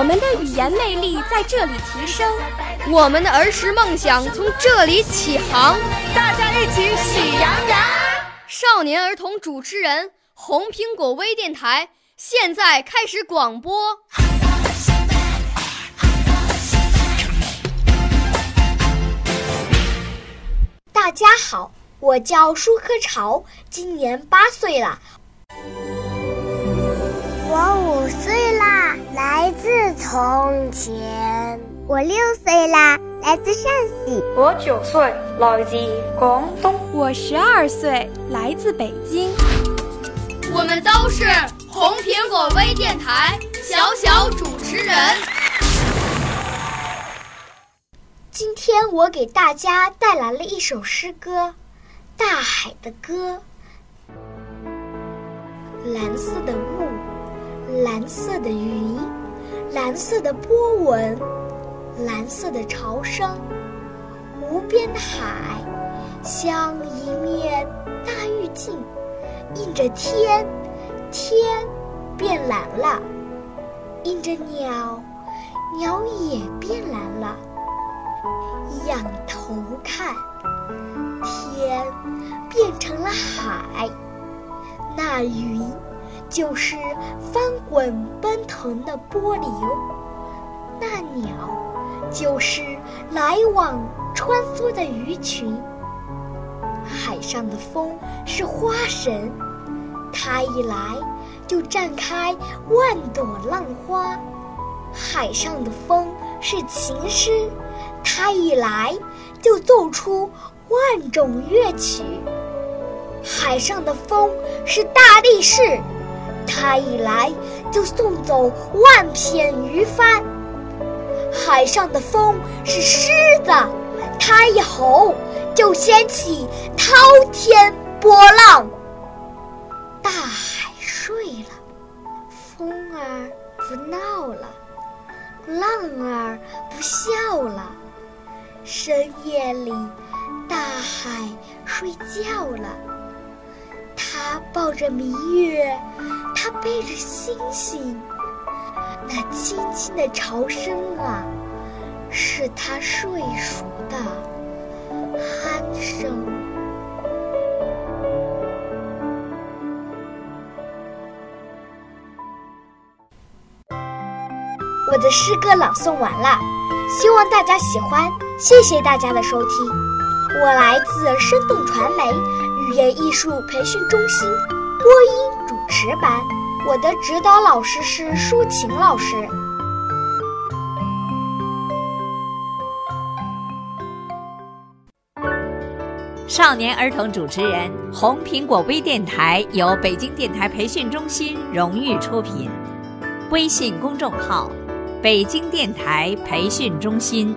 我们的语言魅力在这里提升，我们的儿时梦想从这里起航。大家一起喜羊羊。少年儿童主持人，红苹果微电台。现在开始广播。大家好，我叫舒科潮，今年八岁了。从前。我六岁啦，来自陕西。我九岁，来自广东。我十二岁，来自北京。我们都是。红苹果微电台小小主持人，今天我给大家带来了一首诗歌《大海的歌》。蓝色的雾，蓝色的云，蓝色的波纹，蓝色的潮声，无边的海，像一面大玉镜，映着天。天变蓝了，映着鸟，鸟也变蓝了。仰头看，天变成了海，那云就是翻滚奔腾的波流，那鸟就是来往穿梭的鱼群。海上的风是花神。它一来就绽开万朵浪花，海上的风是琴师，它一来就奏出万种乐曲。海上的风是大力士，它一来就送走万片鱼帆。海上的风是狮子，它一吼就掀起滔天波浪。大海睡了，风儿不闹了，浪儿不笑了。深夜里，大海睡觉了。他抱着明月，他背着星星。那轻轻的潮声啊，是他睡熟的鼾声。我的诗歌朗诵完了，希望大家喜欢，谢谢大家的收听。我来自生动传媒语言艺术培训中心，播音主持班，我的指导老师是舒琴老师。少年儿童主持人，红苹果微电台由北京电台培训中心荣誉出品，微信公众号。北京电台培训中心。